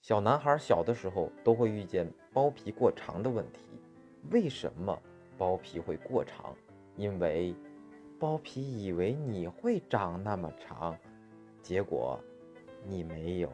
小男孩小的时候都会遇见包皮过长的问题。为什么包皮会过长？因为包皮以为你会长那么长结果你没有。